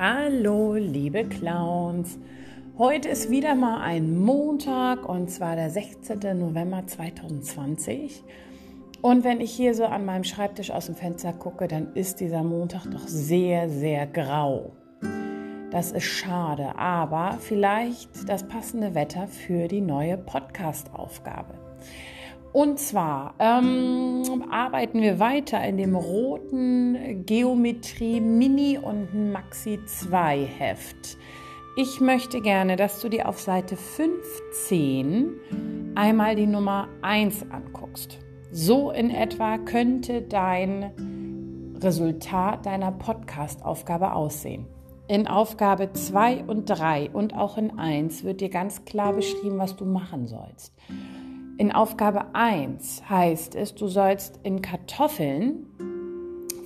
Hallo, liebe Clowns. Heute ist wieder mal ein Montag und zwar der 16. November 2020. Und wenn ich hier so an meinem Schreibtisch aus dem Fenster gucke, dann ist dieser Montag doch sehr, sehr grau. Das ist schade, aber vielleicht das passende Wetter für die neue Podcast-Aufgabe. Und zwar ähm, arbeiten wir weiter in dem roten Geometrie Mini und Maxi 2 Heft. Ich möchte gerne, dass du dir auf Seite 15 einmal die Nummer 1 anguckst. So in etwa könnte dein Resultat deiner Podcast-Aufgabe aussehen. In Aufgabe 2 und 3 und auch in 1 wird dir ganz klar beschrieben, was du machen sollst. In Aufgabe 1 heißt es, du sollst in Kartoffeln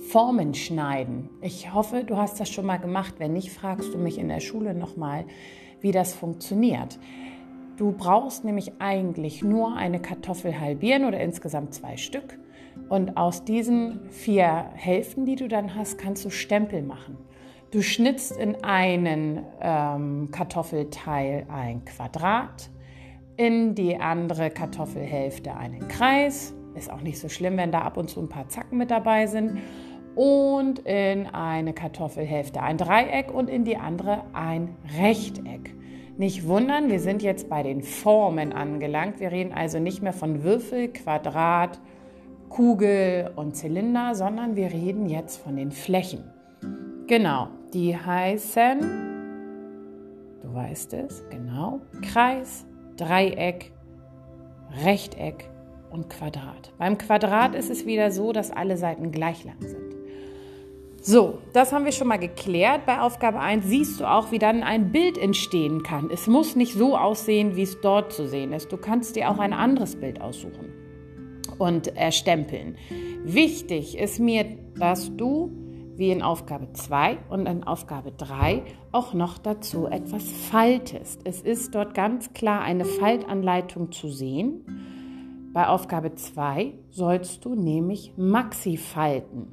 Formen schneiden. Ich hoffe, du hast das schon mal gemacht. Wenn nicht, fragst du mich in der Schule nochmal, wie das funktioniert. Du brauchst nämlich eigentlich nur eine Kartoffel halbieren oder insgesamt zwei Stück. Und aus diesen vier Hälften, die du dann hast, kannst du Stempel machen. Du schnitzt in einen ähm, Kartoffelteil ein Quadrat, in die andere Kartoffelhälfte einen Kreis. Ist auch nicht so schlimm, wenn da ab und zu ein paar Zacken mit dabei sind. Und in eine Kartoffelhälfte ein Dreieck und in die andere ein Rechteck. Nicht wundern, wir sind jetzt bei den Formen angelangt. Wir reden also nicht mehr von Würfel, Quadrat, Kugel und Zylinder, sondern wir reden jetzt von den Flächen. Genau, die heißen, du weißt es, genau, Kreis, Dreieck, Rechteck und Quadrat. Beim Quadrat ist es wieder so, dass alle Seiten gleich lang sind. So, das haben wir schon mal geklärt. Bei Aufgabe 1 siehst du auch, wie dann ein Bild entstehen kann. Es muss nicht so aussehen, wie es dort zu sehen ist. Du kannst dir auch ein anderes Bild aussuchen und erstempeln. Wichtig ist mir, dass du wie in Aufgabe 2 und in Aufgabe 3 auch noch dazu etwas faltest. Es ist dort ganz klar eine Faltanleitung zu sehen. Bei Aufgabe 2 sollst du nämlich Maxi falten.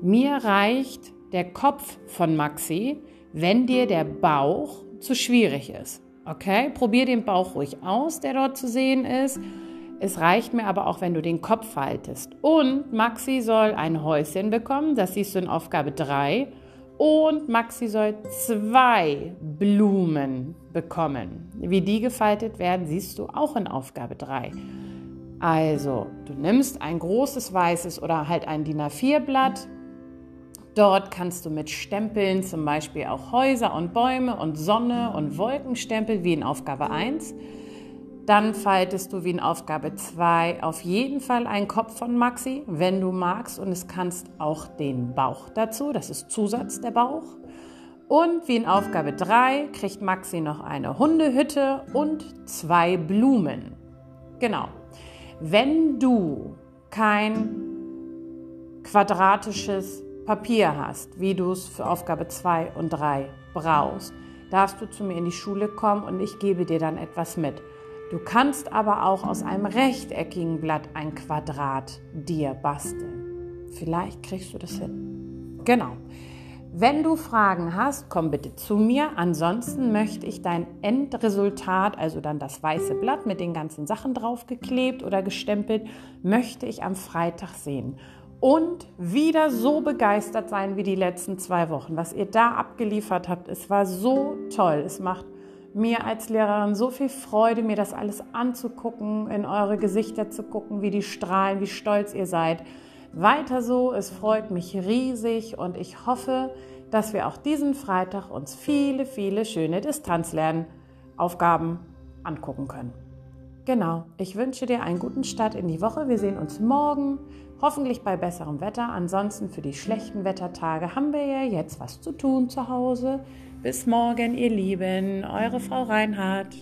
Mir reicht der Kopf von Maxi, wenn dir der Bauch zu schwierig ist. Okay, probier den Bauch ruhig aus, der dort zu sehen ist es reicht mir aber auch, wenn du den Kopf faltest. Und Maxi soll ein Häuschen bekommen, das siehst du in Aufgabe 3. Und Maxi soll zwei Blumen bekommen. Wie die gefaltet werden, siehst du auch in Aufgabe 3. Also, du nimmst ein großes weißes oder halt ein DIN A4-Blatt. Dort kannst du mit Stempeln zum Beispiel auch Häuser und Bäume und Sonne und Wolken stempeln, wie in Aufgabe 1. Dann faltest du wie in Aufgabe 2 auf jeden Fall einen Kopf von Maxi, wenn du magst. Und es kannst auch den Bauch dazu. Das ist Zusatz der Bauch. Und wie in Aufgabe 3 kriegt Maxi noch eine Hundehütte und zwei Blumen. Genau. Wenn du kein quadratisches Papier hast, wie du es für Aufgabe 2 und 3 brauchst, darfst du zu mir in die Schule kommen und ich gebe dir dann etwas mit. Du kannst aber auch aus einem rechteckigen Blatt ein Quadrat dir basteln. Vielleicht kriegst du das hin. Genau. Wenn du Fragen hast, komm bitte zu mir. Ansonsten möchte ich dein Endresultat, also dann das weiße Blatt mit den ganzen Sachen draufgeklebt oder gestempelt, möchte ich am Freitag sehen. Und wieder so begeistert sein wie die letzten zwei Wochen. Was ihr da abgeliefert habt, es war so toll. Es macht mir als Lehrerin so viel Freude, mir das alles anzugucken, in eure Gesichter zu gucken, wie die strahlen, wie stolz ihr seid. Weiter so, es freut mich riesig und ich hoffe, dass wir auch diesen Freitag uns viele, viele schöne Distanzlernaufgaben angucken können. Genau, ich wünsche dir einen guten Start in die Woche. Wir sehen uns morgen, hoffentlich bei besserem Wetter. Ansonsten für die schlechten Wettertage haben wir ja jetzt was zu tun zu Hause. Bis morgen, ihr Lieben, eure Frau Reinhardt.